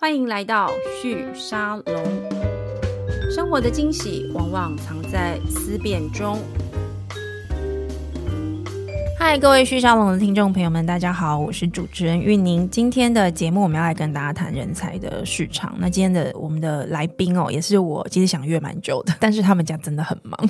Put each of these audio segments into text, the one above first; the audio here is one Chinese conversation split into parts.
欢迎来到旭沙龙。生活的惊喜往往藏在思辨中。嗨，各位旭沙龙的听众朋友们，大家好，我是主持人玉宁。今天的节目我们要来跟大家谈人才的市场。那今天的我们的来宾哦，也是我其实想约蛮久的，但是他们家真的很忙。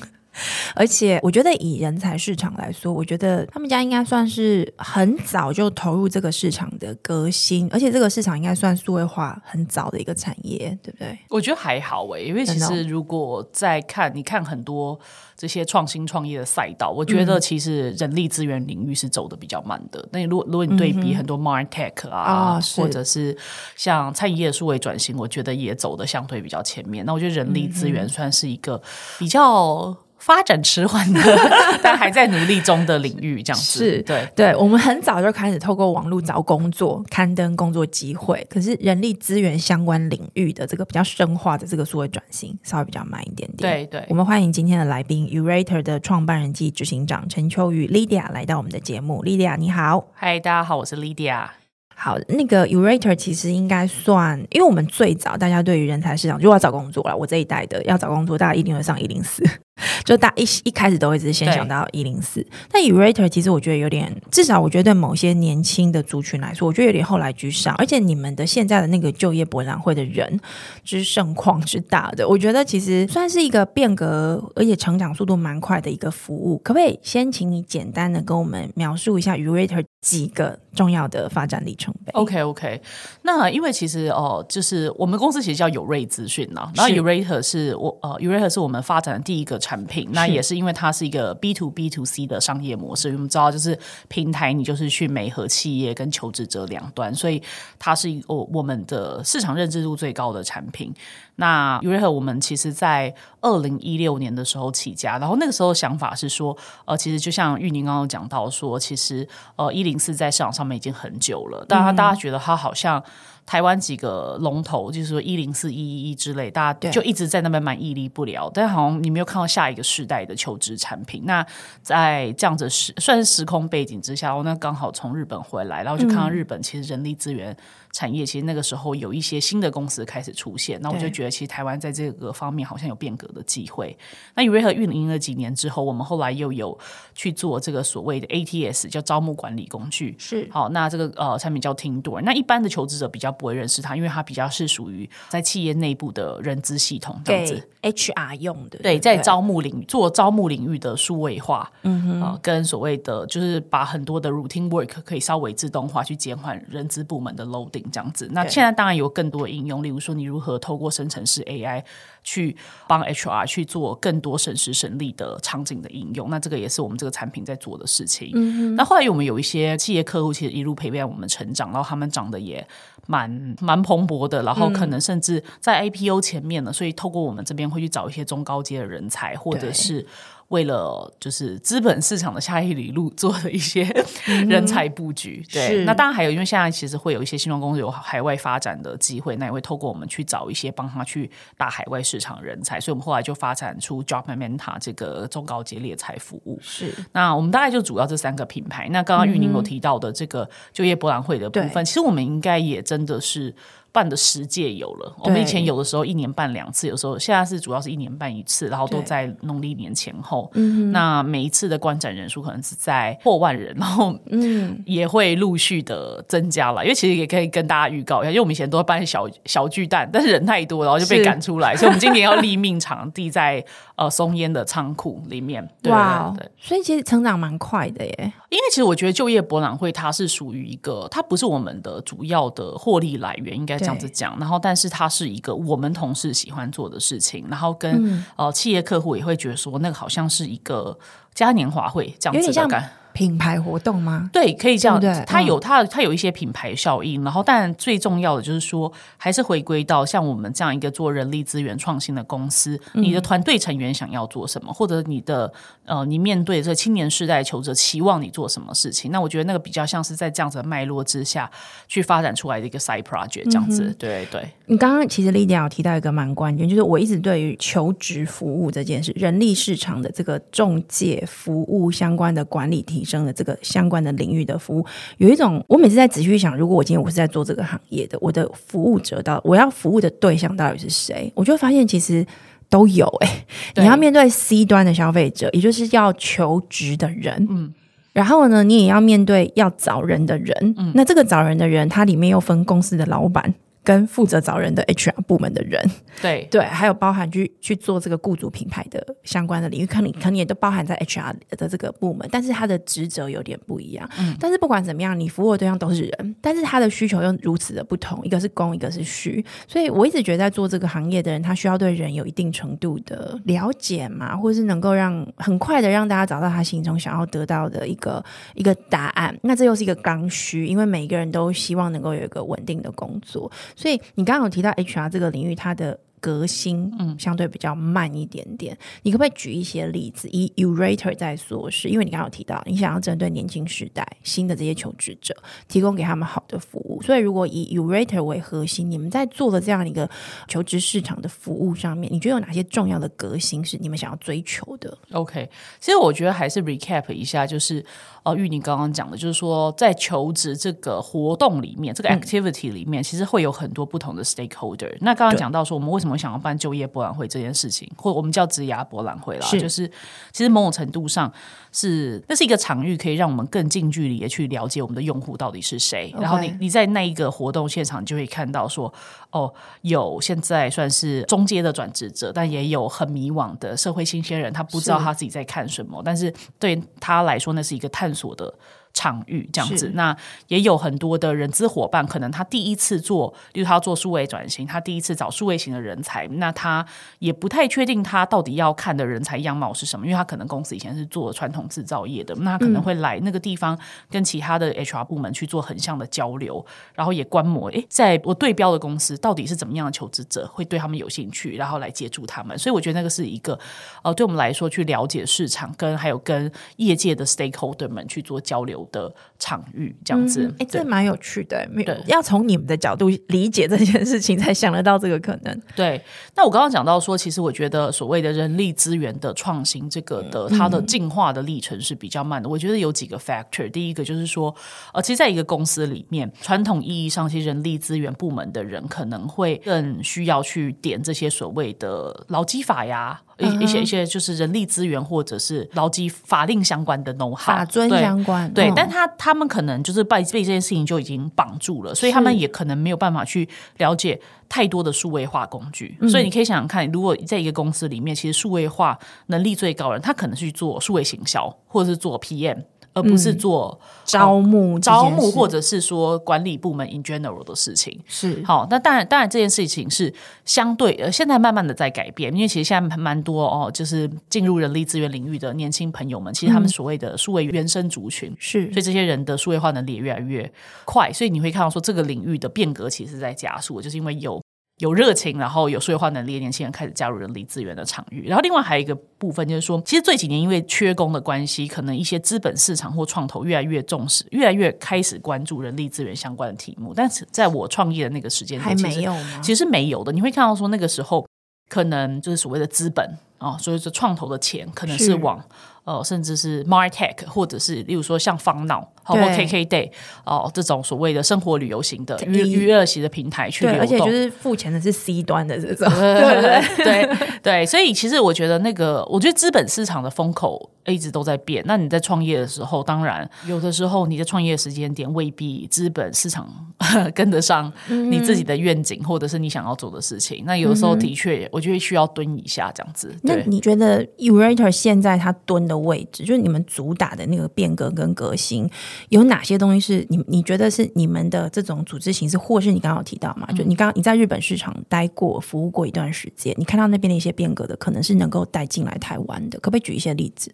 而且我觉得以人才市场来说，我觉得他们家应该算是很早就投入这个市场的革新，而且这个市场应该算数位化很早的一个产业，对不对？我觉得还好诶，因为其实如果在看，你看很多这些创新创业的赛道，我觉得其实人力资源领域是走的比较慢的。那、嗯、如果如果你对比很多 MarTech 啊，嗯、或者是像餐饮业的数位转型，我觉得也走的相对比较前面。那我觉得人力资源算是一个比较。发展迟缓的，但还在努力中的领域，这样子是对对。我们很早就开始透过网络找工作，刊登工作机会。可是人力资源相关领域的这个比较深化的这个数位转型，稍微比较慢一点点。对对。我们欢迎今天的来宾，Yourator 的创办人暨执行长陈秋雨 Lydia 来到我们的节目。Lydia 你好，嗨，大家好，我是 Lydia。好，那个 Yourator 其实应该算，因为我们最早大家对于人才市场，如果要找工作了，我这一代的要找工作，大家一定会上一零四。就大一一开始都会只是先想到一零四，但 Yourator 其实我觉得有点，至少我觉得对某些年轻的族群来说，我觉得有点后来居上。而且你们的现在的那个就业博览会的人之盛况之大的，我觉得其实算是一个变革，而且成长速度蛮快的一个服务。可不可以先请你简单的跟我们描述一下 Yourator 几个重要的发展里程碑？OK OK，那因为其实哦，就是我们公司其实叫有瑞资讯呐，然后 Yourator 是我呃 Yourator 是我们发展的第一个产品，那也是因为它是一个 B to B to C 的商业模式。我们知道，就是平台，你就是去媒合企业跟求职者两端，所以它是一个我们的市场认知度最高的产品。那 Yourator 我们其实在二零一六年的时候起家，然后那个时候想法是说，呃，其实就像玉宁刚刚讲到说，其实呃一零四在市场上面已经很久了，但他大家觉得它好像。台湾几个龙头，就是说一零四一一一之类，大家就一直在那边蛮屹立不了。但好像你没有看到下一个世代的求职产品。那在这样子时算是时空背景之下，我那刚好从日本回来，然后就看到日本其实人力资源。产业其实那个时候有一些新的公司开始出现，那我就觉得其实台湾在这个方面好像有变革的机会。那 Yourator 运营了几年之后，我们后来又有去做这个所谓的 ATS，叫招募管理工具。是好，那这个呃产品叫 Teamdoor。那一般的求职者比较不会认识它，因为它比较是属于在企业内部的人资系统这样子，HR 用的。对，在招募领域做招募领域的数位化，嗯哼，呃，跟所谓的就是把很多的 routine work 可以稍微自动化，去减缓人资部门的 loading。这样子，那现在当然有更多的应用，例如说你如何透过生成式 AI 去帮 HR 去做更多省时省力的场景的应用，那这个也是我们这个产品在做的事情。嗯，那后来我们有一些企业客户，其实一路陪伴我们成长，然后他们长得也蛮蛮蓬勃的，然后可能甚至在 IPO 前面呢，所以透过我们这边会去找一些中高阶的人才，或者是。为了就是资本市场的下一里路做的一些人才布局，嗯、对，那当然还有，因为现在其实会有一些新创公司有海外发展的机会，那也会透过我们去找一些帮他去打海外市场人才，所以我们后来就发展出 Jobmanta 这个中高阶猎才服务。是，那我们大概就主要这三个品牌。那刚刚玉宁有提到的这个就业博览会的部分，其实我们应该也真的是。办的十届有了，我们以前有的时候一年办两次，有时候现在是主要是一年办一次，然后都在农历年前后。那每一次的观展人数可能是在破万人，然后嗯也会陆续的增加了。因为其实也可以跟大家预告一下，因为我们以前都会办小小巨蛋，但是人太多，然后就被赶出来，所以我们今年要立命场地在呃松烟的仓库里面。哇，对，所以其实成长蛮快的耶。因为其实我觉得就业博览会它是属于一个，它不是我们的主要的获利来源，应该这样子讲。然后，但是它是一个我们同事喜欢做的事情，然后跟、嗯、呃企业客户也会觉得说，那个好像是一个嘉年华会这样子的感。品牌活动吗？对，可以这样。对对它有它它有一些品牌效应，然后但最重要的就是说，还是回归到像我们这样一个做人力资源创新的公司，嗯、你的团队成员想要做什么，或者你的呃，你面对这青年世代求职期望你做什么事情？那我觉得那个比较像是在这样子的脉络之下去发展出来的一个 side project 这样子。嗯、对对。你刚刚其实 Lydia 有提到一个蛮关键，就是我一直对于求职服务这件事，人力市场的这个中介服务相关的管理体升了这个相关的领域的服务。有一种，我每次在仔细想，如果我今天我是在做这个行业的，我的服务者到我要服务的对象到底是谁，我就发现其实都有诶、欸，你要面对 C 端的消费者，也就是要求职的人，嗯。然后呢，你也要面对要找人的人，嗯，那这个找人的人，他里面又分公司的老板。跟负责找人的 HR 部门的人，对 对，还有包含去去做这个雇主品牌的相关的领域，可能可能也都包含在 HR 的这个部门，但是他的职责有点不一样。嗯，但是不管怎么样，你服务的对象都是人，但是他的需求又如此的不同，一个是供，一个是需，所以我一直觉得在做这个行业的人，他需要对人有一定程度的了解嘛，或是能够让很快的让大家找到他心中想要得到的一个一个答案。那这又是一个刚需，因为每一个人都希望能够有一个稳定的工作。所以你刚刚有提到 HR 这个领域，它的。革新嗯，相对比较慢一点点。嗯、你可不可以举一些例子？以 Yourator 在说，是因为你刚刚有提到，你想要针对年轻时代新的这些求职者，提供给他们好的服务。所以，如果以 Yourator 为核心，你们在做的这样一个求职市场的服务上面，你觉得有哪些重要的革新是你们想要追求的？OK，其实我觉得还是 recap 一下，就是呃，玉宁刚刚讲的，就是说在求职这个活动里面，这个 activity 里面，嗯、其实会有很多不同的 stakeholder。那刚刚讲到说，我们为什么想要办就业博览会这件事情，或我们叫职涯博览会啦，是。就是其实某种程度上是那是一个场域，可以让我们更近距离的去了解我们的用户到底是谁。然后你你在那一个活动现场就会看到说，哦，有现在算是中阶的转职者，但也有很迷惘的社会新鲜人，他不知道他自己在看什么，是但是对他来说，那是一个探索的。场域这样子，那也有很多的人资伙伴，可能他第一次做，例如他要做数位转型，他第一次找数位型的人才，那他也不太确定他到底要看的人才样貌是什么，因为他可能公司以前是做传统制造业的，那他可能会来那个地方跟其他的 HR 部门去做横向的交流，然后也观摩，诶，在我对标的公司到底是怎么样的求职者会对他们有兴趣，然后来接触他们，所以我觉得那个是一个呃，对我们来说去了解市场，跟还有跟业界的 stakeholder 们去做交流的场域这样子，哎、嗯，这蛮有趣的。对，要从你们的角度理解这件事情，才想得到这个可能。对，那我刚刚讲到说，其实我觉得所谓的人力资源的创新，这个的它的进化的历程是比较慢的。我觉得有几个 factor，第一个就是说，呃，其实在一个公司里面，传统意义上，其实人力资源部门的人可能会更需要去点这些所谓的劳基法呀。一一些一些就是人力资源或者是劳基法令相关的 know-how 法遵相关，对，但他他们可能就是被被这件事情就已经绑住了，所以他们也可能没有办法去了解太多的数位化工具。是所以你可以想想看，如果在一个公司里面，其实数位化能力最高的人，他可能去做数位行销，或者是做 PM。而不是做招募、招募，或者是说管理部门 in general 的事情。是好，那当然，当然这件事情是相对呃，现在慢慢的在改变，因为其实现在蛮多哦，就是进入人力资源领域的年轻朋友们，其实他们所谓的数位原生族群是，所以这些人的数位化能力也越来越快，所以你会看到说这个领域的变革其实在加速，就是因为有。有热情，然后有数位化能力的年轻人开始加入人力资源的场域。然后另外还有一个部分就是说，其实这几年因为缺工的关系，可能一些资本市场或创投越来越重视，越来越开始关注人力资源相关的题目。但是在我创业的那个时间还没有吗？其实是没有的。你会看到说那个时候，可能就是所谓的资本啊，所以说创投的钱可能是往。呃，甚至是 Martech，或者是例如说像方脑，包括 KKday 哦，这种所谓的生活旅游型的娱娱乐型的平台去流动，而且就是付钱的是 C 端的这种，对对对 对，所以其实我觉得那个，我觉得资本市场的风口一直都在变。那你在创业的时候，当然有的时候你的创业时间点未必资本市场 跟得上你自己的愿景，或者是你想要做的事情。那有的时候的确，我觉得需要蹲一下这样子。那你觉得 Yourator 现在他蹲的位置，就是你们主打的那个变革跟革新，有哪些东西是你你觉得是你们的这种组织形式，或是你刚刚提到嘛？嗯、就你刚刚你在日本市场待过、服务过一段时间，你看到那边的一些变革的，可能是能够带进来台湾的，可不可以举一些例子？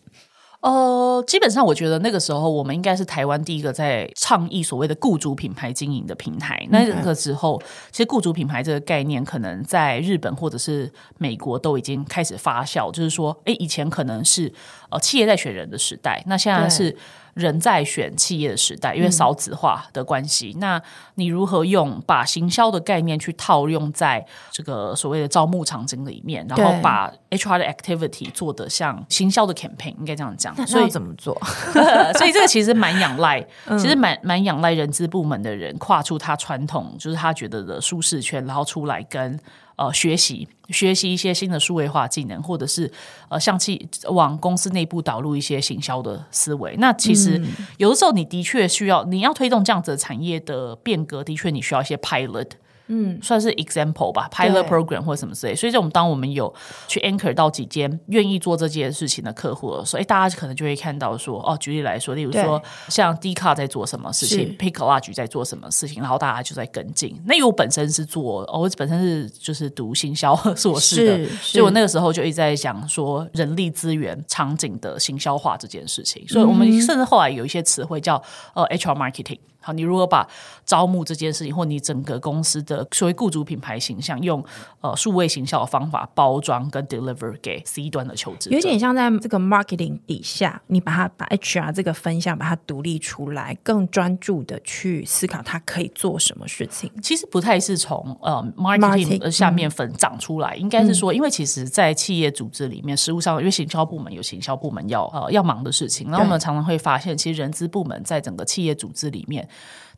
呃，基本上我觉得那个时候我们应该是台湾第一个在倡议所谓的雇主品牌经营的平台。那个时候，其实雇主品牌这个概念可能在日本或者是美国都已经开始发酵，就是说，哎，以前可能是呃企业在选人的时代，那现在是人在选企业的时代，因为少子化的关系，嗯、那你如何用把行销的概念去套用在这个所谓的招募场景里面，然后把 HR 的 activity 做得像行销的 campaign，应该这样讲。所以怎么做？所以这个其实蛮仰赖，其实蛮蛮仰赖人资部门的人跨出他传统，就是他觉得的舒适圈，然后出来跟。呃，学习学习一些新的数位化技能，或者是呃，向其往公司内部导入一些行销的思维。那其实有的时候，你的确需要，你要推动这样子的产业的变革，的确你需要一些 pilot。嗯，算是 example 吧，pilot program 或者什么之类。所以，这种当我们有去 anchor 到几间愿意做这件事情的客户的时候，哎，大家可能就会看到说，哦，举例来说，例如说像 Dcard 在做什么事情 Pick Large 在做什么事情，然后大家就在跟进。那因为我本身是做，哦，我本身是就是读行销 硕士的，所以我那个时候就一直在讲说人力资源场景的行销化这件事情。所以我们甚至后来有一些词汇叫呃 HR marketing。好，你如何把招募这件事情，或你整个公司的所谓雇主品牌形象，用呃数位行销的方法包装跟 deliver 给 C 端的求职者，有点像在这个 marketing 底下，你把它把 HR 这个分项把它独立出来，更专注的去思考它可以做什么事情。其实不太是从呃 marketing 下面粉长出来，嗯、应该是说，因为其实，在企业组织里面，实务上因为行销部门有行销部门要呃要忙的事情，然后我们常常会发现，其实人资部门在整个企业组织里面。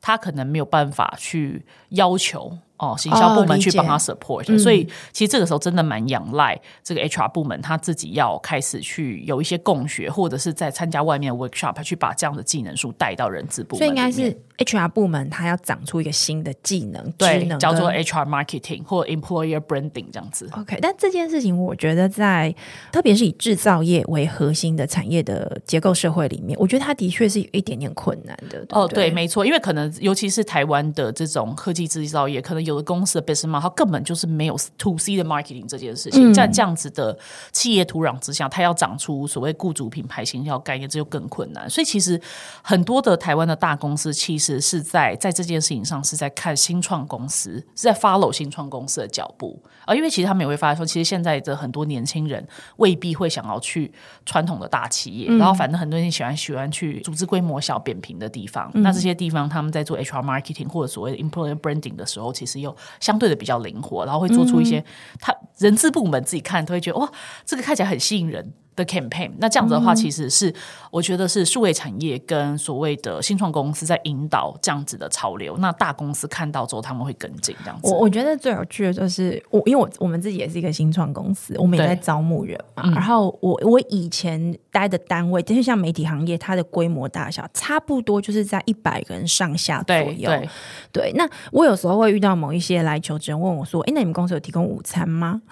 他可能没有办法去要求。哦，行销部门去帮他 support，、哦、所以其实这个时候真的蛮仰赖这个 HR 部门他自己要开始去有一些共学，或者是在参加外面的 workshop 去把这样的技能书带到人资部门。所以应该是 HR 部门他要长出一个新的技能，对，叫做 HR marketing 或 employer branding 这样子。OK，但这件事情我觉得在特别是以制造业为核心的产业的结构社会里面，我觉得它的确是有一点点困难的。对对哦，对，没错，因为可能尤其是台湾的这种科技制造业，可能。有的公司的 business model，它根本就是没有 to C 的 marketing 这件事情，在这样子的企业土壤之下，它要长出所谓雇主品牌形象概念，这就更困难。所以，其实很多的台湾的大公司，其实是在在这件事情上是在看新创公司，是在 follow 新创公司的脚步。啊因为其实他们也会发现说，其实现在的很多年轻人未必会想要去传统的大企业，然后反正很多人喜欢喜欢去组织规模小、扁平的地方。那这些地方他们在做 HR marketing 或者所谓的 employer branding 的时候，其实又相对的比较灵活，然后会做出一些，他人资部门自己看都会觉得哇，这个看起来很吸引人。的 campaign，那这样子的话，其实是、嗯、我觉得是数位产业跟所谓的新创公司在引导这样子的潮流。那大公司看到之后，他们会跟进这样子。我我觉得最有趣的就是我，因为我我们自己也是一个新创公司，我们也在招募人嘛。然后我我以前待的单位，就是像媒体行业，它的规模大小差不多就是在一百个人上下左右。对，对，那我有时候会遇到某一些来求职人问我说：“哎，那你们公司有提供午餐吗？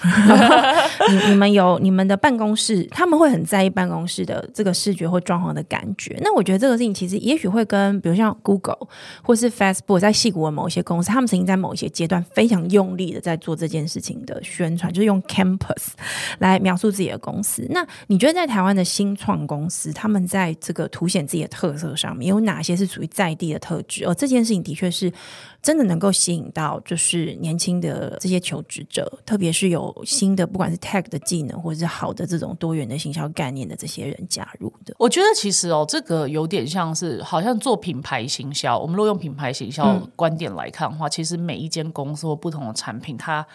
你你们有你们的办公室？他们。”会很在意办公室的这个视觉或装潢的感觉。那我觉得这个事情其实也许会跟，比如像 Google 或是 Facebook 在矽谷的某一些公司，他们曾经在某一些阶段非常用力的在做这件事情的宣传，就是用 Campus 来描述自己的公司。那你觉得在台湾的新创公司，他们在这个凸显自己的特色上面有哪些是属于在地的特质？而这件事情的确是。真的能够吸引到就是年轻的这些求职者，特别是有新的不管是 tech 的技能，或者是好的这种多元的行销概念的这些人加入的。我觉得其实哦，这个有点像是好像做品牌行销。我们若用品牌行销观点来看的话，嗯、其实每一间公司或不同的产品，它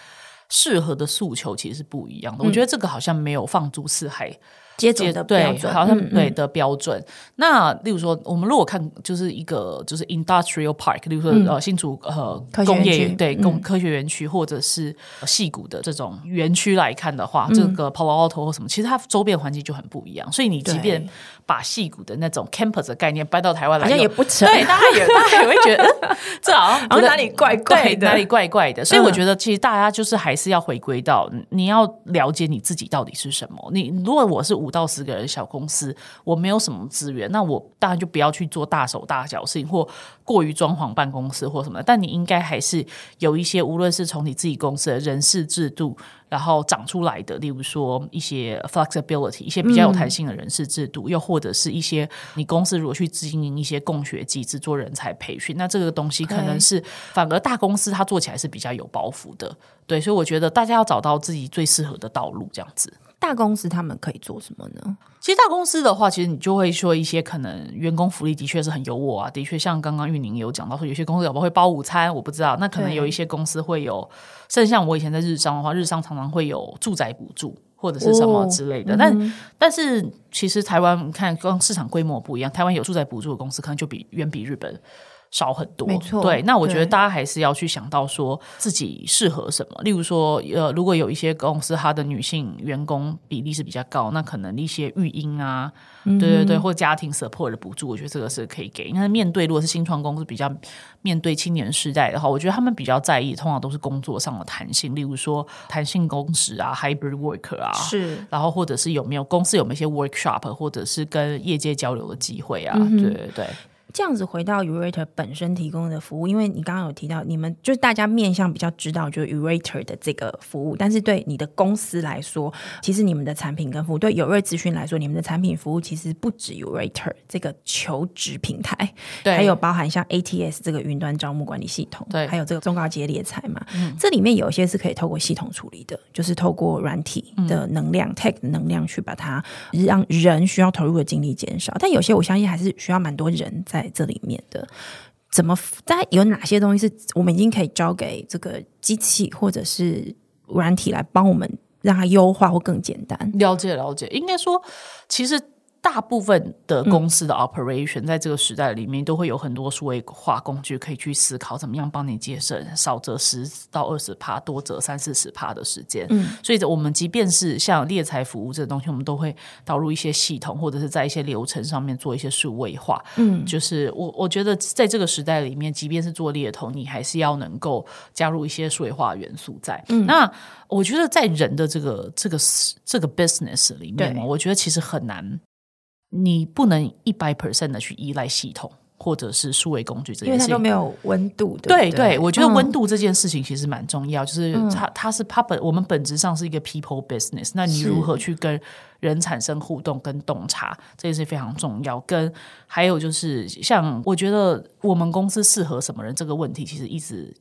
适合的诉求其实是不一样的。嗯、我觉得这个好像没有放诸四海。接种的标准，好像对的标准。那例如说，我们如果看就是一个就是 industrial park，例如说、嗯、呃新竹呃工业对工、嗯、科学园区，或者是戏谷的这种园区来看的话，嗯、这个 Palo Alto 或什么，其实它周边环境就很不一样。所以你即便把矽谷的那种 campus 的概念搬到台湾来，好像也不成。对，大家也大家也会觉得 这好像哪里怪怪的，哪里怪怪的。所以我觉得，其实大家就是还是要回归到你要了解你自己到底是什么。你如果我是五到十个人小公司，我没有什么资源，那我当然就不要去做大手大脚事情，或过于装潢办公室或什么。但你应该还是有一些，无论是从你自己公司的人事制度。然后长出来的，例如说一些 flexibility，一些比较有弹性的人事制度，嗯、又或者是一些你公司如果去经营一些共学机制做人才培训，那这个东西可能是反而大公司它做起来是比较有包袱的。对，所以我觉得大家要找到自己最适合的道路，这样子。大公司他们可以做什么呢？其实大公司的话，其实你就会说一些可能员工福利的确是很优渥啊，的确像刚刚玉宁有讲到说，有些公司有不会包午餐，我不知道。那可能有一些公司会有，甚至像我以前在日商的话，日商常常会有住宅补助或者是什么之类的。哦、但、嗯、但是其实台湾看，跟市场规模不一样，台湾有住宅补助的公司可能就比远比日本。少很多，没错。对，那我觉得大家还是要去想到说自己适合什么。例如说，呃，如果有一些公司它的女性员工比例是比较高，那可能一些育婴啊，嗯、对对对，或家庭 support 的补助，我觉得这个是可以给。那面对如果是新创公司比较面对青年世代的话，我觉得他们比较在意，通常都是工作上的弹性，例如说弹性工时啊，hybrid worker 啊，是，然后或者是有没有公司有没有一些 workshop，或者是跟业界交流的机会啊，嗯、对对对。这样子回到 Yourator 本身提供的服务，因为你刚刚有提到，你们就是大家面向比较知道就是 Yourator 的这个服务，但是对你的公司来说，其实你们的产品跟服务，对有瑞资讯来说，你们的产品服务其实不止 Yourator 这个求职平台，对，还有包含像 ATS 这个云端招募管理系统，对，还有这个中高阶猎才嘛，嗯，这里面有一些是可以透过系统处理的，就是透过软体的能量、嗯、Tech 的能量去把它让人需要投入的精力减少，但有些我相信还是需要蛮多人在。在这里面的怎么大家有哪些东西是我们已经可以交给这个机器或者是软体来帮我们让它优化或更简单？了解了解，应该说其实。大部分的公司的 operation 在这个时代里面都会有很多数位化工具可以去思考怎么样帮你节省少则十到二十趴，多则三四十趴的时间。嗯，所以，我们即便是像猎财服务这个东西，我们都会导入一些系统，或者是在一些流程上面做一些数位化。嗯，就是我我觉得在这个时代里面，即便是做猎头，你还是要能够加入一些数位化元素在。嗯，那我觉得在人的这个这个这个 business 里面嘛，我觉得其实很难。你不能一百 percent 的去依赖系统或者是数位工具这件事情，因为它都没有温度。对对，对，我觉得温度这件事情其实蛮重要，嗯、就是它它是它本我们本质上是一个 people business，那你如何去跟人产生互动跟洞察，这也是非常重要。跟还有就是像我觉得我们公司适合什么人这个问题，其实一直。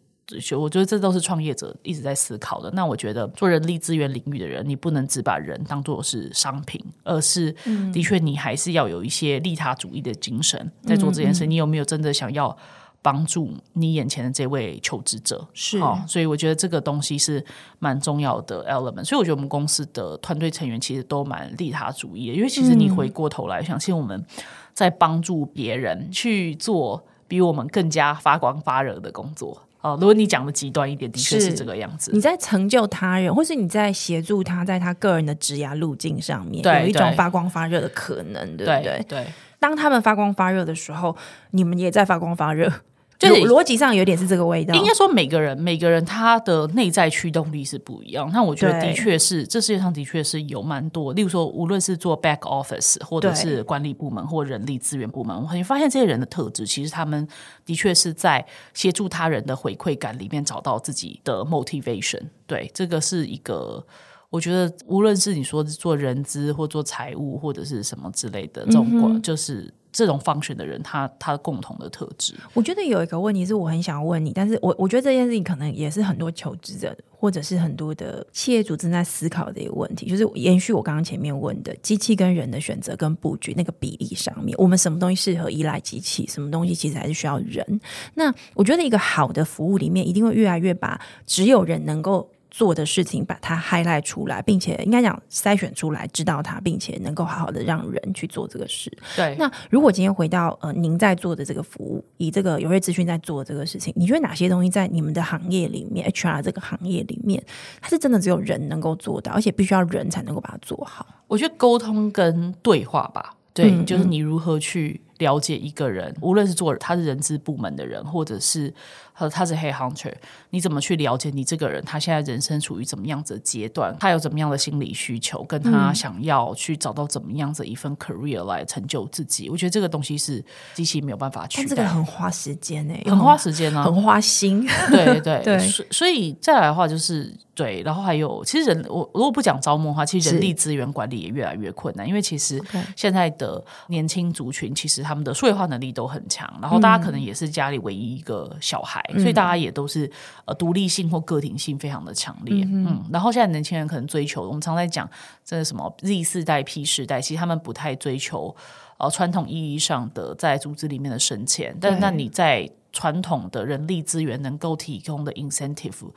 我觉得这都是创业者一直在思考的。那我觉得做人力资源领域的人，你不能只把人当做是商品，而是的确你还是要有一些利他主义的精神在做这件事。你有没有真的想要帮助你眼前的这位求职者？是，所以我觉得这个东西是蛮重要的 element。所以我觉得我们公司的团队成员其实都蛮利他主义的，因为其实你回过头来想，其实我们在帮助别人去做比我们更加发光发热的工作。哦，如果你讲的极端一点，的确是这个样子。你在成就他人，或是你在协助他在他个人的职涯路径上面，有一种发光发热的可能，对不对？对。当他们发光发热的时候，你们也在发光发热。就是逻辑上有点是这个味道。应该说，每个人每个人他的内在驱动力是不一样。那我觉得的确是，这世界上的确是有蛮多。例如说，无论是做 back office，或者是管理部门或人力资源部门，我会发现这些人的特质，其实他们的确是在协助他人的回馈感里面找到自己的 motivation。对，这个是一个我觉得，无论是你说做人资或做财务或者是什么之类的这种，嗯、就是。这种 function 的人，他他共同的特质，我觉得有一个问题是我很想要问你，但是我我觉得这件事情可能也是很多求职者或者是很多的企业主正在思考的一个问题，就是延续我刚刚前面问的机器跟人的选择跟布局那个比例上面，我们什么东西适合依赖机器，什么东西其实还是需要人。那我觉得一个好的服务里面，一定会越来越把只有人能够。做的事情，把它 highlight 出来，并且应该讲筛选出来，知道它，并且能够好好的让人去做这个事。对。那如果今天回到呃，您在做的这个服务，以这个有瑞资讯在做这个事情，你觉得哪些东西在你们的行业里面，HR 这个行业里面，它是真的只有人能够做到，而且必须要人才能够把它做好？我觉得沟通跟对话吧，对，嗯、就是你如何去了解一个人，无论是做他是人资部门的人，或者是。和他是 head hunter，你怎么去了解你这个人？他现在人生处于怎么样子的阶段？他有怎么样的心理需求？跟他想要去找到怎么样子一份 career 来成就自己？我觉得这个东西是机器没有办法取代。但这个很花时间呢、欸，很花时间呢、啊，很花心。对 对 对，对所所以再来的话就是。对，然后还有，其实人我如果不讲招募的话，其实人力资源管理也越来越困难，因为其实现在的年轻族群，其实他们的数位化能力都很强，然后大家可能也是家里唯一一个小孩，嗯、所以大家也都是呃独立性或个体性非常的强烈，嗯，嗯，然后现在年轻人可能追求，我们常在讲这个什么 Z 世代、P 世代，其实他们不太追求呃传统意义上的在组织里面的升迁，但那你在传统的人力资源能够提供的 incentive。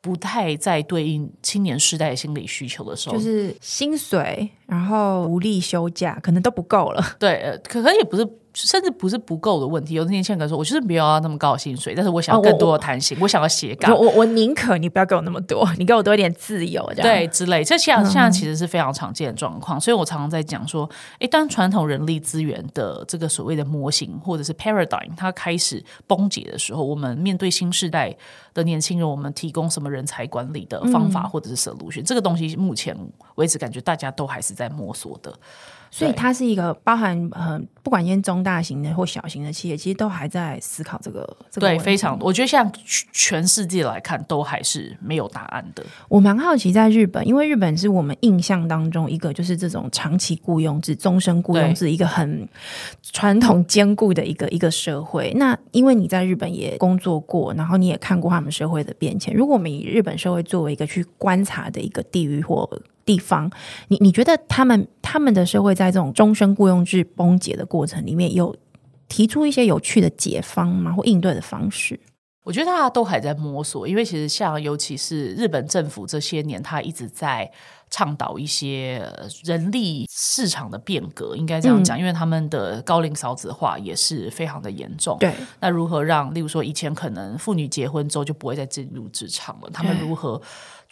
不太在对应青年时代心理需求的时候，就是薪水，然后无力休假，可能都不够了。对，呃，可能也不是。甚至不是不够的问题，有的年轻人说：“我就是没有要那么高的薪水，但是我想要更多的弹性，哦、我，我想要斜杠。我我宁可你不要给我那么多，你给我多一点自由，这样对之类。这现在现在其实是非常常见的状况，嗯、所以我常常在讲说：，一旦传统人力资源的这个所谓的模型或者是 paradigm 它开始崩解的时候，我们面对新时代的年轻人，我们提供什么人才管理的方法或者是 solution？、嗯、这个东西目前为止感觉大家都还是在摸索的。”所以它是一个包含呃，不管是中大型的或小型的企业，其实都还在思考这个。这个、对，非常，我觉得像全世界来看，都还是没有答案的。我蛮好奇，在日本，因为日本是我们印象当中一个就是这种长期雇佣制、终身雇佣制，一个很传统坚固的一个一个社会。那因为你在日本也工作过，然后你也看过他们社会的变迁。如果我们以日本社会作为一个去观察的一个地域或地方，你你觉得他们他们的社会在这种终身雇佣制崩解的过程里面，有提出一些有趣的解方吗？或应对的方式？我觉得大家都还在摸索，因为其实像尤其是日本政府这些年，他一直在倡导一些人力市场的变革，应该这样讲，嗯、因为他们的高龄少子化也是非常的严重。对，那如何让，例如说以前可能妇女结婚之后就不会再进入职场了，他们如何？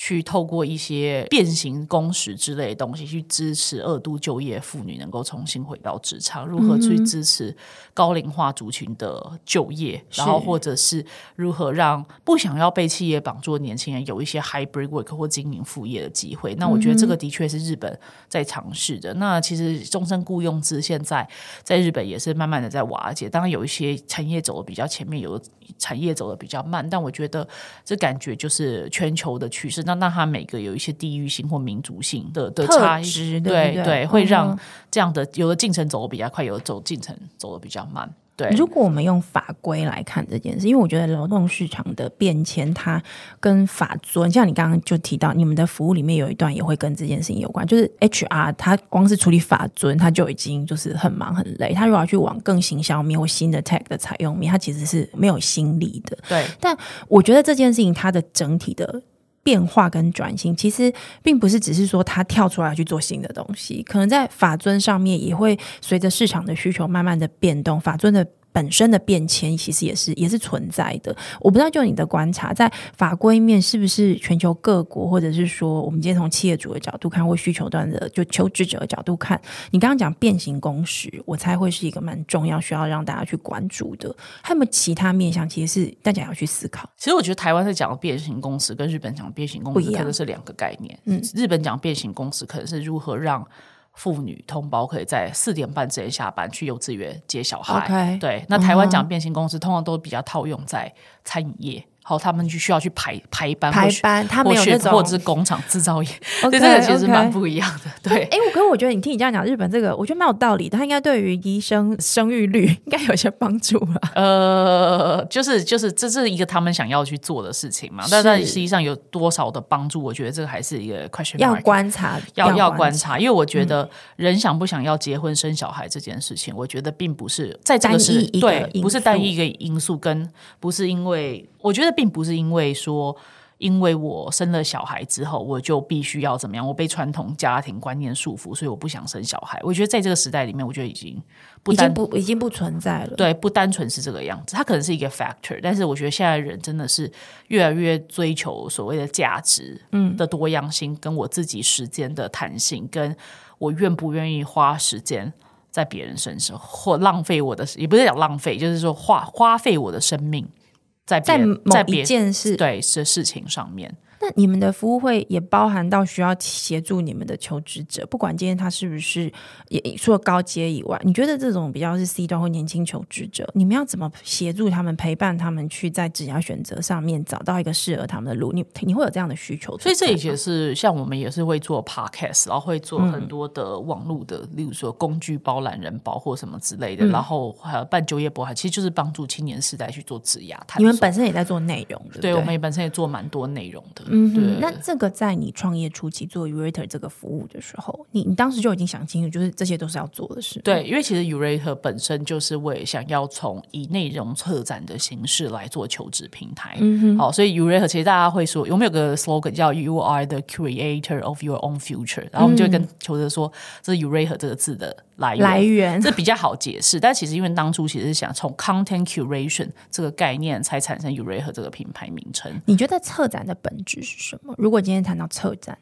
去透过一些变形工时之类的东西，去支持二度就业妇女能够重新回到职场；如何去支持高龄化族群的就业，嗯、然后或者是如何让不想要被企业绑住的年轻人有一些 hybrid work 或经营副业的机会。那我觉得这个的确是日本在尝试的。嗯、那其实终身雇佣制现在在日本也是慢慢的在瓦解。当然有一些产业走的比较前面，有的产业走的比较慢，但我觉得这感觉就是全球的趋势。那那它每个有一些地域性或民族性的的差异，对对，对，会让这样的有的进程走得比较快，有的走进程走的比较慢。对，如果我们用法规来看这件事，因为我觉得劳动市场的变迁，它跟法尊，像你刚刚就提到，你们的服务里面有一段也会跟这件事情有关，就是 HR，它光是处理法尊，它就已经就是很忙很累。他如果要去往更行销面或新的 tech 的采用面，它其实是没有心力的。对，但我觉得这件事情它的整体的。变化跟转型，其实并不是只是说他跳出来去做新的东西，可能在法尊上面也会随着市场的需求慢慢的变动，法尊的。本身的变迁其实也是也是存在的。我不知道，就你的观察，在法规面是不是全球各国，或者是说，我们今天从企业主的角度看，或需求端的就求职者的角度看，你刚刚讲变形工时，我猜会是一个蛮重要，需要让大家去关注的。还有没有其他面向，其实是大家要去思考？其实我觉得台湾在讲变形工时，跟日本讲变形工时可能是两个概念。嗯，日本讲变形工时，可能是如何让。妇女同胞可以在四点半之前下班去幼稚园接小孩。对，那台湾讲变形公司，通常都比较套用在餐饮业。好，他们就需要去排排班，排班，他没有那种，或者是工厂制造业对，这个其实蛮不一样的。对，哎，我可是我觉得你听你这样讲，日本这个我觉得蛮有道理的，它应该对于医生生育率应该有些帮助吧？呃，就是就是这是一个他们想要去做的事情嘛，但但实际上有多少的帮助？我觉得这个还是一个 question 要观察，要要观察，因为我觉得人想不想要结婚生小孩这件事情，嗯、我觉得并不是在这个是对，不是单一一个因素，跟不是因为。我觉得并不是因为说，因为我生了小孩之后，我就必须要怎么样，我被传统家庭观念束缚，所以我不想生小孩。我觉得在这个时代里面，我觉得已经不单已经不已经不存在了。对，不单纯是这个样子，它可能是一个 factor，但是我觉得现在人真的是越来越追求所谓的价值，嗯，的多样性，跟我自己时间的弹性，跟我愿不愿意花时间在别人身上，或浪费我的，也不是讲浪费，就是说花花费我的生命。在在某一件事对是事情上面。那你们的服务会也包含到需要协助你们的求职者，不管今天他是不是也除了高阶以外，你觉得这种比较是 C 端或年轻求职者，你们要怎么协助他们，陪伴他们去在职业选择上面找到一个适合他们的路？你你会有这样的需求？所以这也是像我们也是会做 Podcast，然后会做很多的网络的，嗯、例如说工具包懒人包或什么之类的，嗯、然后还有办就业博览，其实就是帮助青年世代去做职涯探索。你们本身也在做内容，对，对，对，我们也本身也做蛮多内容的。嗯，对。那这个在你创业初期做 Yourator 这个服务的时候，你你当时就已经想清楚，就是这些都是要做的事。对，因为其实 Yourator 本身就是为想要从以内容策展的形式来做求职平台。嗯哼。好，所以 Yourator 其实大家会说，有没有个 slogan 叫 “You are the creator of your own future”？然后我们就会跟求职者说，这是 Yourator 这个字的来源。来源这比较好解释，但其实因为当初其实是想从 content curation 这个概念才产生 Yourator 这个品牌名称。你觉得策展的本质是什么？如果今天谈到策展，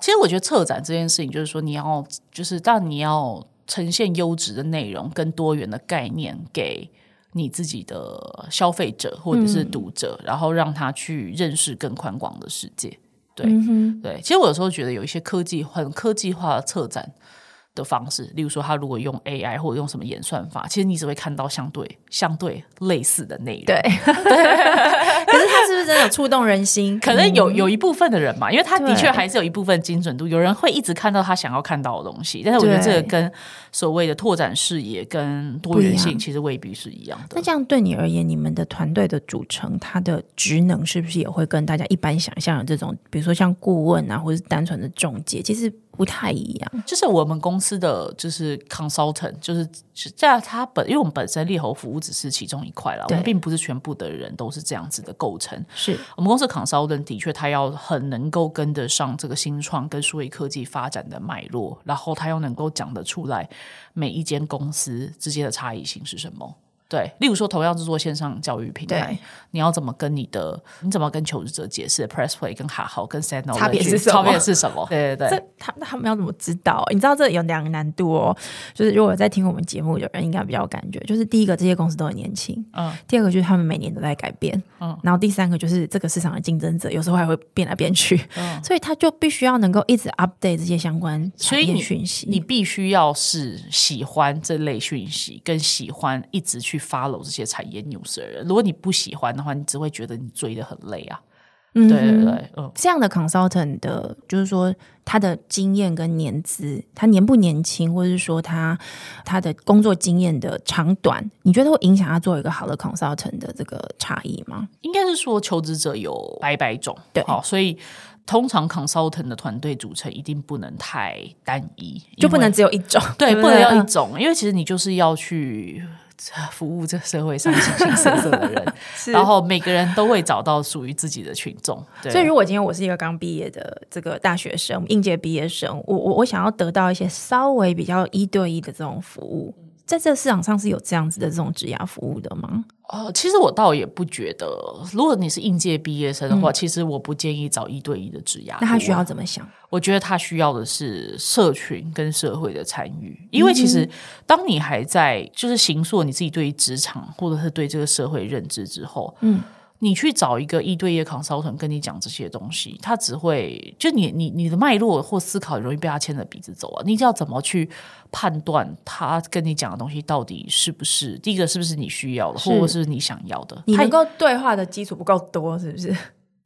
其实我觉得策展这件事情，就是说你要，就是当你要呈现优质的内容跟多元的概念给你自己的消费者或者是读者，嗯、然后让他去认识更宽广的世界。对，嗯、对。其实我有时候觉得有一些科技很科技化的策展的方式，例如说他如果用 AI 或者用什么演算法，其实你只会看到相对相对类似的内容。对。可是他是不是真的触动人心？可能有有一部分的人嘛，因为他的确还是有一部分精准度。有人会一直看到他想要看到的东西，但是我觉得这个跟所谓的拓展视野跟多元性其实未必是一样的。那这样对你而言，你们的团队的组成，它的职能是不是也会跟大家一般想象的这种，比如说像顾问啊，或者是单纯的中介，其实？不太一样，就是我们公司的就是 consultant，就是在。他本因为我们本身猎猴服务只是其中一块了，我们并不是全部的人都是这样子的构成。是我们公司 consultant 的确，他要很能够跟得上这个新创跟数位科技发展的脉络，然后他又能够讲得出来每一间公司之间的差异性是什么。对，例如说，同样是做线上教育平台，你要怎么跟你的，你怎么跟求职者解释 PressPlay 跟哈好跟 SendKnowledge 差别是什么？差别是什么？对对对，这他他们要怎么知道？你知道这有两个难度哦。就是如果在听我们节目的人，应该比较有感觉。就是第一个，这些公司都很年轻，嗯。第二个就是他们每年都在改变，嗯。然后第三个就是这个市场的竞争者有时候还会变来变去，嗯。所以他就必须要能够一直 update 这些相关产业讯息。你，你必须要是喜欢这类讯息，跟喜欢一直去。Follow 这些产业 news 的人，如果你不喜欢的话，你只会觉得你追的很累啊。嗯，对对对，嗯，这样的 consultant 的，就是说他的经验跟年资，他年不年轻，或者是说他他的工作经验的长短，你觉得会影响他做一个好的 consultant 的这个差异吗？应该是说求职者有百百种，对，好，所以。通常 consultant 的团队组成一定不能太单一，就不能只有一种，对，对不，能要一种，嗯、因为其实你就是要去 服务这社会上形形色色的人，然后每个人都会找到属于自己的群众。对，所以如果今天我是一个刚毕业的这个大学生，应届毕业生，我我我想要得到一些稍微比较一对一的这种服务。在这个市场上是有这样子的这种职涯服务的吗？呃，其实我倒也不觉得。如果你是应届毕业生的话，嗯、其实我不建议找一对一的职涯。那他需要怎么想？我觉得他需要的是社群跟社会的参与，因为其实当你还在就是形塑你自己对于职场或者是对这个社会认知之后，嗯。你去找一个一对一的 consultant 跟你讲这些东西，他只会就你你你的脉络或思考容易被他牵着鼻子走啊！你要怎么去判断他跟你讲的东西到底是不是第一个是不是你需要的，或者是你想要的？你能够对话的基础不够多，是不是？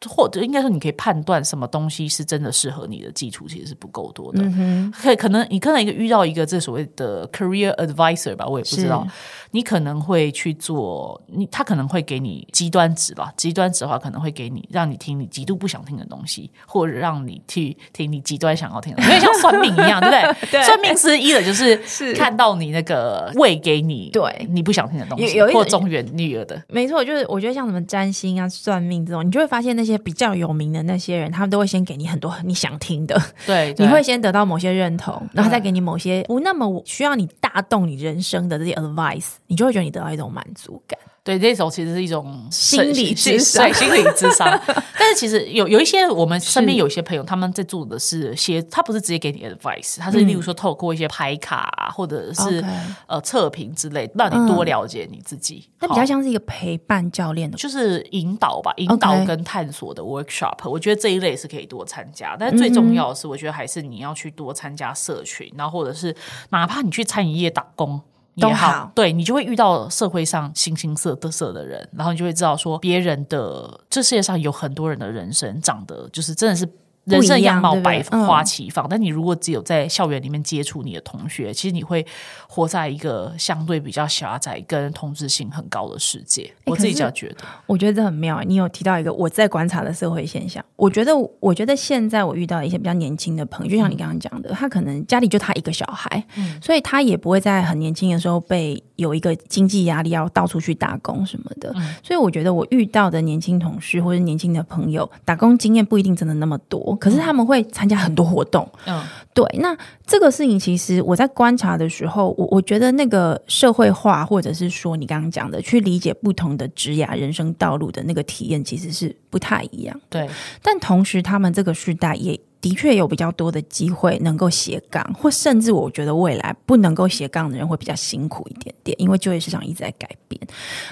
或者应该说，你可以判断什么东西是真的适合你的基础，其实是不够多的。可、可能你可能一个遇到一个这所谓的 career advisor 吧，我也不知道。你可能会去做，你他可能会给你极端值吧，极端值的话可能会给你让你听你极度不想听的东西，或者让你去听你极端想要听的因为像算命一样，对不对？对算命师一的就是看到你那个喂给你对你不想听的东西，或中原女儿的，没错，就是我觉得像什么占星啊、算命这种，你就会发现那些比较有名的那些人，他们都会先给你很多 你想听的，对，对你会先得到某些认同，然后再给你某些不那么需要你大动你人生的这些 advice。你就会觉得你得到一种满足感。对，这种其实是一种心理咨商，对，心理智商。但是其实有有一些我们身边有一些朋友，他们在做的是些，他不是直接给你 advice，他是例如说透过一些牌卡、啊、或者是.呃测评之类，让你多了解你自己。那、嗯、比较像是一个陪伴教练的，就是引导吧，引导跟探索的 workshop。我觉得这一类是可以多参加，但是最重要的是，我觉得还是你要去多参加社群，嗯、然后或者是哪怕你去餐饮业打工。也好，好，对，你就会遇到社会上形形色色的人，然后你就会知道说，别人的这世界上有很多人的人生长得就是真的是。人生样貌百花齐放，但你如果只有在校园里面接触你的同学，其实你会活在一个相对比较狭窄、跟同质性很高的世界。我自己这样觉得，我觉得这很妙。你有提到一个我在观察的社会现象，我觉得，我觉得现在我遇到一些比较年轻的朋友，就像你刚刚讲的，他可能家里就他一个小孩，所以他也不会在很年轻的时候被有一个经济压力要到处去打工什么的。所以我觉得我遇到的年轻同事或者年轻的朋友，打工经验不一定真的那么多。可是他们会参加很多活动，嗯，对。那这个事情其实我在观察的时候，我我觉得那个社会化，或者是说你刚刚讲的去理解不同的职涯人生道路的那个体验，其实是不太一样。对。但同时，他们这个时代也。的确有比较多的机会能够斜杠，或甚至我觉得未来不能够斜杠的人会比较辛苦一点点，因为就业市场一直在改变。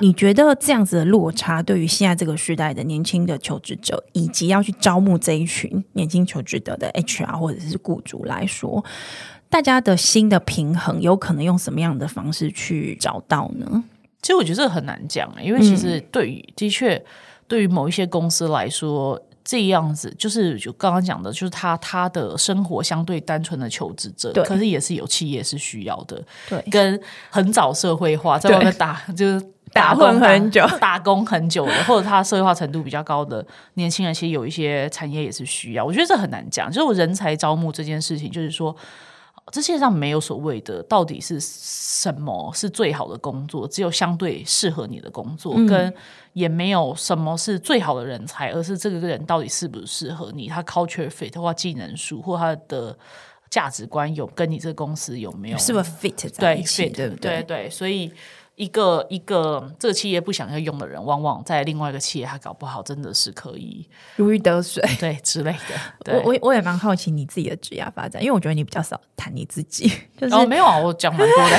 你觉得这样子的落差，对于现在这个时代的年轻的求职者，以及要去招募这一群年轻求职者的 HR 或者是雇主来说，大家的新的平衡有可能用什么样的方式去找到呢？其实我觉得这很难讲，因为其实对于、嗯、的确对于某一些公司来说。这样子就是就刚刚讲的，就是他他的生活相对单纯的求职者，可是也是有企业是需要的，对，跟很早社会化在外面打 就是 打工很久，打工很久的，或者他社会化程度比较高的年轻人，其实有一些产业也是需要。我觉得这很难讲，就是我人才招募这件事情，就是说。这世界上没有所谓的到底是什么是最好的工作，只有相对适合你的工作，嗯、跟也没有什么是最好的人才，而是这个人到底适不适合你，他 culture fit 或技能数或他的价值观有跟你这个公司有没有是不是 fit 在一起，对 fit, 对不对？对对，所以。一个一个这个企业不想要用的人，往往在另外一个企业，他搞不好真的是可以如鱼得水，对之类的。我我我也蛮好奇你自己的职业发展，因为我觉得你比较少谈你自己。就是、哦，没有啊，我讲蛮多的，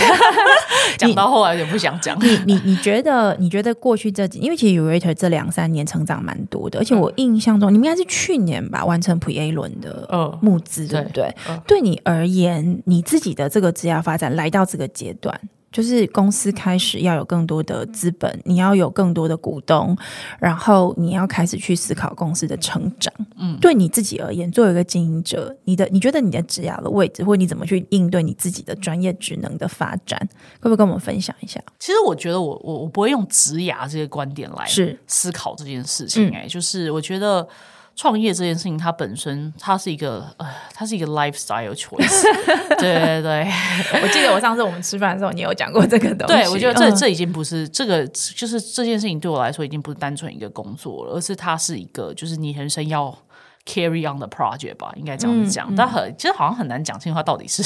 讲到后来有点不想讲。你你你觉得你觉得过去这几，因为其实 Yourator 这两三年成长蛮多的，而且我印象中、嗯、你们应该是去年吧完成 Pre-A 轮的募资、嗯，对不对？对，嗯、对你而言，你自己的这个职业发展来到这个阶段。就是公司开始要有更多的资本，你要有更多的股东，然后你要开始去思考公司的成长。嗯，对你自己而言，作为一个经营者，你的你觉得你的职涯的位置，或你怎么去应对你自己的专业职能的发展，会不可以跟我们分享一下？其实我觉得我我我不会用职涯这些观点来是思考这件事情、欸。哎、嗯，就是我觉得。创业这件事情，它本身它是一个呃，它是一个 lifestyle choice。对 对对，我记得我上次我们吃饭的时候，你有讲过这个东西。对，我觉得这这已经不是这个，就是这件事情对我来说已经不是单纯一个工作了，而是它是一个，就是你人生要。Carry on the project 吧，应该这样子讲，嗯。嗯、但很其实好像很难讲清楚它到底是，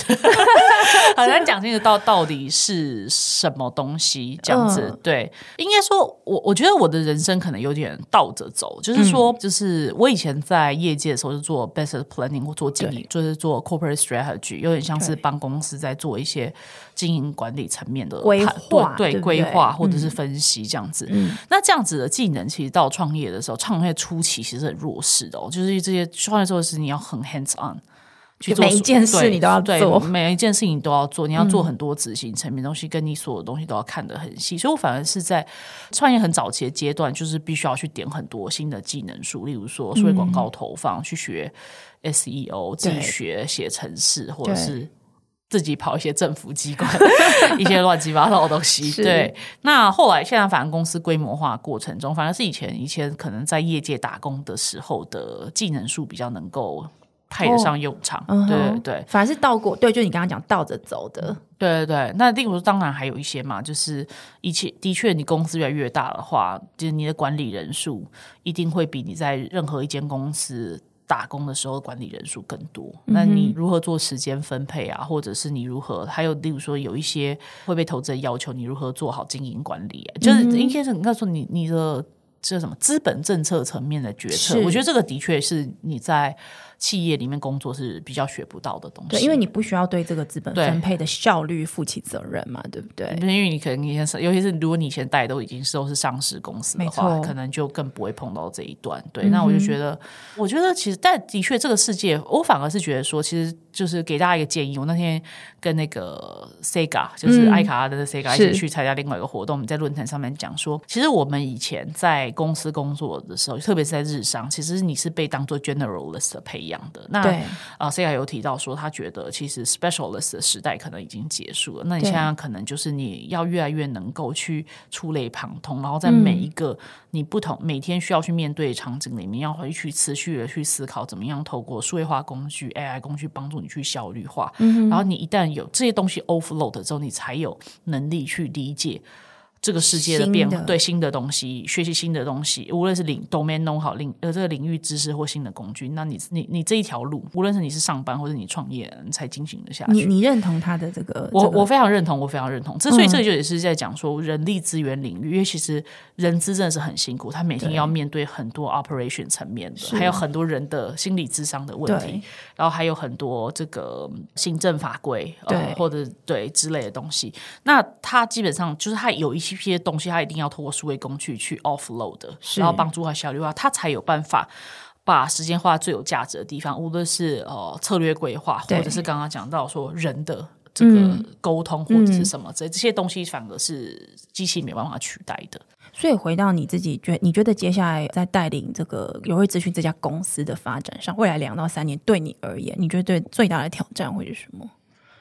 很难讲清楚到到底是什么东西这样子。嗯、对，应该说我我觉得我的人生可能有点倒着走，就是说，就是我以前在业界的时候是做 business planning 或做经理，就是做 corporate strategy，有点像是帮公司在做一些。经营管理层面的规划，对规划或者是分析这样子。嗯，那这样子的技能，其实到创业的时候，创业初期其实很弱势的哦。就是这些创业做的事情，你要很 hands on 去做，每一件事你都要做，每一件事情你都要做，你要做很多执行层面东西，跟你所有的东西都要看得很细。所以我反而是在创业很早期的阶段，就是必须要去点很多新的技能书，例如说，所谓广告投放，去学 SEO，自己学写程式，或者是。自己跑一些政府机关，一些乱七八糟的东西。对，那后来现在反正公司规模化过程中，反而是以前以前可能在业界打工的时候的技能数比较能够派得上用场。哦、对对对，反而是倒过，对，就你刚刚讲倒着走的。对对对，那例如当然还有一些嘛，就是以前的确你公司越来越大的话，就是你的管理人数一定会比你在任何一间公司。打工的时候管理人数更多。那你如何做时间分配啊？或者是你如何？还有例如说有一些会被投资人要求你如何做好经营管理啊？就是应该是应该说你你的这什么资本政策层面的决策，我觉得这个的确是你在。企业里面工作是比较学不到的东西，对，因为你不需要对这个资本分配的效率负起责任嘛，对，对不对？因为你可能以前，尤其是如果你以前带都已经是都是上市公司的话，可能就更不会碰到这一段。对，嗯、那我就觉得，我觉得其实，但的确这个世界，我反而是觉得说，其实就是给大家一个建议。我那天跟那个 Sega，就是艾卡拉的 Sega 一起去参加另外一个活动，我们在论坛上面讲说，其实我们以前在公司工作的时候，特别是在日商，其实你是被当做 generalist 的培养的。那啊，Sega 有提到说，他觉得其实 specialist 的时代可能已经结束了。那你现在可能就是你要越来越能够去触类旁通，然后在每一个你不同每天需要去面对的场景里面，要回去持续的去思考，怎么样透过数位化工具、AI 工具帮助你去效率化。然后你一旦有这些东西 offload 之后，你才有能力去理解。这个世界的变化，对新的东西，学习新的东西，无论是领 domain know 好领呃这个领域知识或新的工具，那你你你这一条路，无论是你是上班或者你创业，你才进行的下去。你你认同他的这个？我我非常认同，我非常认同。之所以这就也是在讲说人力资源领域，嗯、因为其实人资真的是很辛苦，他每天要面对很多 operation 层面的，还有很多人的心理智商的问题，然后还有很多这个行政法规对、呃、或者对之类的东西。那他基本上就是他有一些。一些东西，他一定要通过数位工具去 offload，然后帮助他效率化，他才有办法把时间花在最有价值的地方，无论是呃策略规划，或者是刚刚讲到说人的这个沟通，或者是什么这、嗯、这些东西，反而是机器没办法取代的。所以回到你自己觉，你觉得接下来在带领这个友睿资讯这家公司的发展上，未来两到三年对你而言，你觉得对最大的挑战会是什么？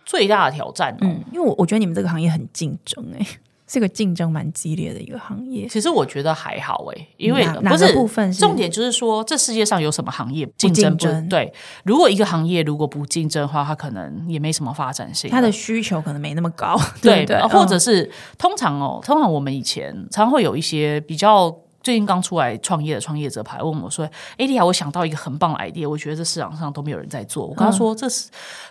最大的挑战、哦，嗯，因为我我觉得你们这个行业很竞争、欸，哎。是个竞争蛮激烈的一个行业。其实我觉得还好诶，因为不是部分是重点，就是说这世界上有什么行业竞争不争？对，如果一个行业如果不竞争的话，它可能也没什么发展性，它的需求可能没那么高。对对，或者是、嗯、通常哦，通常我们以前常会有一些比较最近刚出来创业的创业者牌问我说：“哎，莉亚，我想到一个很棒的 idea，我觉得这市场上都没有人在做。”我跟他说：“这是。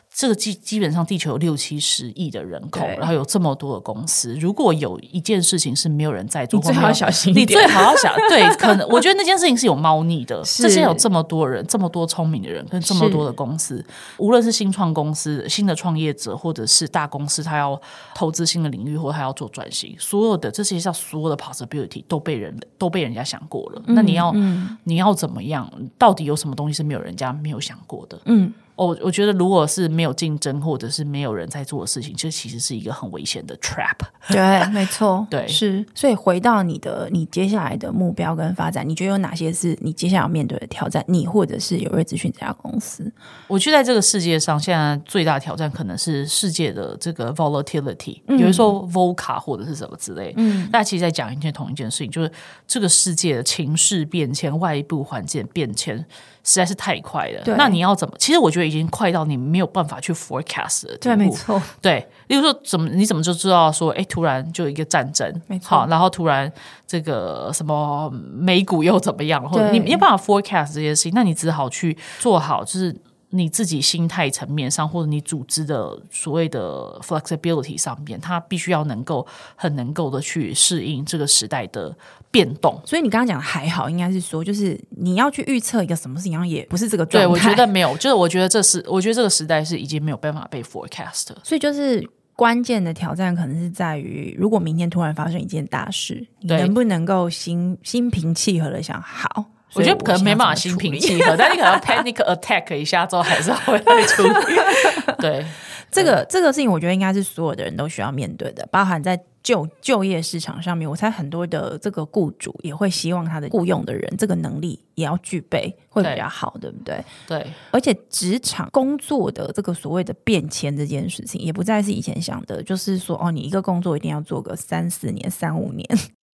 嗯”这个基基本上地球有六七十亿的人口，然后有这么多的公司。如果有一件事情是没有人在做，你最好要小心。你最好要想，对，可能我觉得那件事情是有猫腻的。这些有这么多人，这么多聪明的人，跟这么多的公司，无论是新创公司、新的创业者，或者是大公司，他要投资新的领域，或他要做转型，所有的这些叫所有的 possibility 都被人都被人家想过了。嗯、那你要、嗯、你要怎么样？到底有什么东西是没有人家没有想过的？嗯。我我觉得，如果是没有竞争，或者是没有人在做的事情，这其实是一个很危险的 trap。对，没错，对，是。所以回到你的，你接下来的目标跟发展，你觉得有哪些是你接下来要面对的挑战？你或者是有瑞资讯这家公司，我觉得在这个世界上，现在最大的挑战可能是世界的这个 volatility，比如说 VOCA 或者是什么之类。嗯，大家其实在讲一件同一件事情，就是这个世界的情势变迁、外部环境变迁。实在是太快了，那你要怎么？其实我觉得已经快到你没有办法去 forecast 了。对，没错。对，例如说，怎么你怎么就知道说，哎，突然就一个战争，没错。好，然后突然这个什么美股又怎么样？或者你没有办法 forecast 这件事情，那你只好去做好，就是。你自己心态层面上，或者你组织的所谓的 flexibility 上面，它必须要能够很能够的去适应这个时代的变动。所以你刚刚讲的还好，应该是说，就是你要去预测一个什么事情，然后也不是这个状态。对，我觉得没有，就是我觉得这是，我觉得这个时代是已经没有办法被 forecast。所以就是关键的挑战可能是在于，如果明天突然发生一件大事，你能不能够心心平气和的想好？我觉得可能没办法心平气和，但你可能 panic attack 一下之后，还是会会处理。对，这个这个事情，我觉得应该是所有的人都需要面对的，包含在就就业市场上面，我猜很多的这个雇主也会希望他的雇佣的人这个能力也要具备，会比较好，对，对不对？对，而且职场工作的这个所谓的变迁这件事情，也不再是以前想的，就是说哦，你一个工作一定要做个三四年、三五年。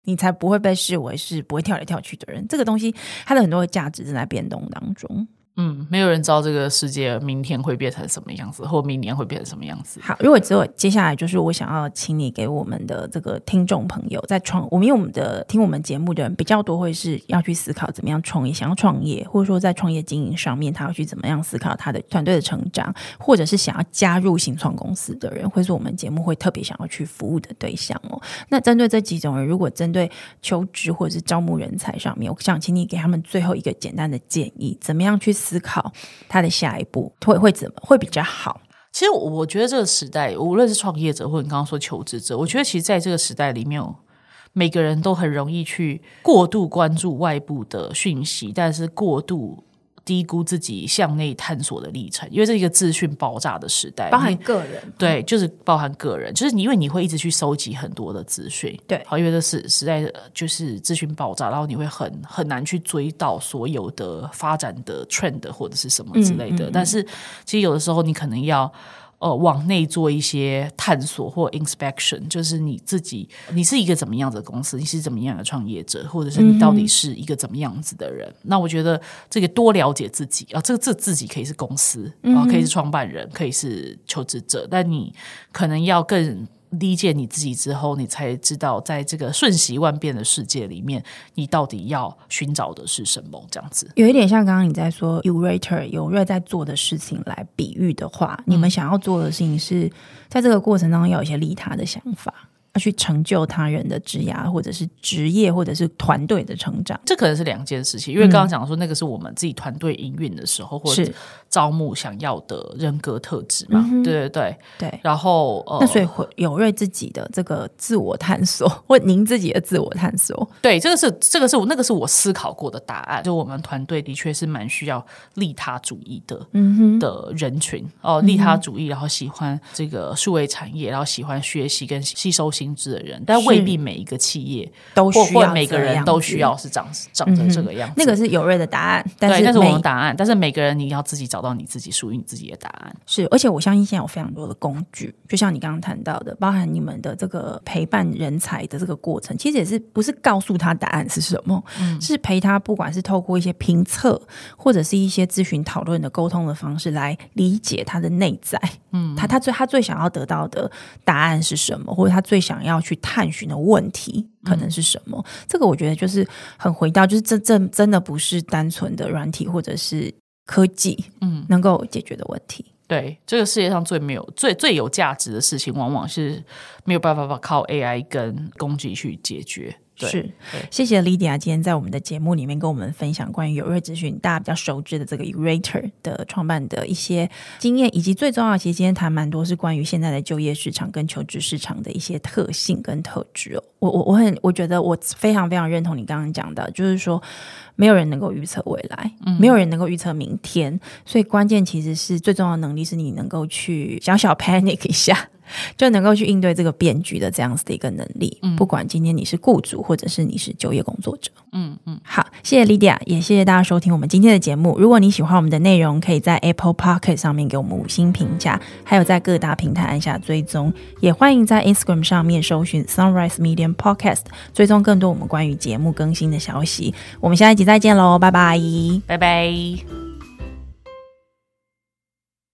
你才不会被视为是不会跳来跳去的人。这个东西，它的很多的价值正在变动当中。嗯，没有人知道这个世界明天会变成什么样子，或明年会变成什么样子。好，如果只有接下来就是我想要请你给我们的这个听众朋友在创，我们因为我们的听我们节目的人比较多，会是要去思考怎么样创业，想要创业，或者说在创业经营上面，他要去怎么样思考他的团队的成长，或者是想要加入新创公司的人，会是我们节目会特别想要去服务的对象哦。那针对这几种人，如果针对求职或者是招募人才上面，我想请你给他们最后一个简单的建议，怎么样去思考他的下一步会会怎么会比较好？其实我觉得这个时代，无论是创业者或者你刚刚说求职者，我觉得其实在这个时代里面，每个人都很容易去过度关注外部的讯息，但是过度。低估自己向内探索的历程，因为这是一个资讯爆炸的时代，包含个人，对，就是包含个人，就是你因为你会一直去收集很多的资讯，对，好，因为这是时代就是资讯爆炸，然后你会很很难去追到所有的发展的 trend 或者是什么之类的，嗯嗯嗯，但是其实有的时候你可能要。呃，往内做一些探索或 inspection，就是你自己，你是一个怎么样的公司，你是怎么样的创业者，或者是你到底是一个怎么样子的人？嗯、那我觉得这个多了解自己啊，这个这自己可以是公司啊，可以是创办人，可以是求职者，但你可能要更。理解你自己之后，你才知道，在这个瞬息万变的世界里面，你到底要寻找的是什么？这样子有一点像刚刚你在说 Yourator 有瑞在做的事情来比喻的话，你们想要做的事情是在这个过程当中要有一些利他的想法。要去成就他人的职涯，或者是职业，或者是团队的成长，这可能是两件事情。因为刚刚讲说，那个是我们自己团队营运的时候，或者招募想要的人格特质嘛。对对对对。然后，呃、那所以有瑞自己的这个自我探索，或您自己的自我探索，对，这个是这个是我那个是我思考过的答案。就我们团队的确是蛮需要利他主义的，嗯哼，的人群哦，利他主义，然后喜欢这个数位产业，然后喜欢学习跟吸收新。心智的人，但未必每一个企业都需要，每个人都需要是长长成这个样子。那个是有瑞的答案，但是对，那是我们答案。但是每个人你要自己找到你自己属于你自己的答案。是，而且我相信现在有非常多的工具，就像你刚刚谈到的，包含你们的这个陪伴人才的这个过程，其实也是不是告诉他答案是什么，嗯、是陪他，不管是透过一些评测或者是一些咨询讨论的沟通的方式来理解他的内在。嗯，他他最他最想要得到的答案是什么，或者他最想。想要去探寻的问题可能是什么？嗯、这个我觉得就是很回到，就是这这真的不是单纯的软体或者是科技，嗯，能够解决的问题。对，这个世界上最没有、最最有价值的事情，往往是没有办法靠 AI 跟工具去解决。对是，谢谢 Lydia 今天在我们的节目里面跟我们分享关于有瑞资讯大家比较熟知的这个 Yourator 的创办的一些经验，以及最重要的，其实今天谈蛮多是关于现在的就业市场跟求职市场的一些特性跟特质哦。我我我很我觉得我非常非常认同你刚刚讲的，就是说没有人能够预测未来，嗯、没有人能够预测明天，所以关键其实是最重要的能力是你能够去小小 panic 一下。就能够去应对这个变局的这样子的一个能力，嗯、不管今天你是雇主或者是你是就业工作者，嗯嗯，好，谢谢 Lydia，也谢谢大家收听我们今天的节目。如果你喜欢我们的内容，可以在 Apple Pocket 上面给我们五星评价，还有在各大平台按下追踪，也欢迎在 Instagram 上面搜寻 Sunrise Medium Podcast，追踪更多我们关于节目更新的消息。我们下一集再见喽，拜拜，拜拜。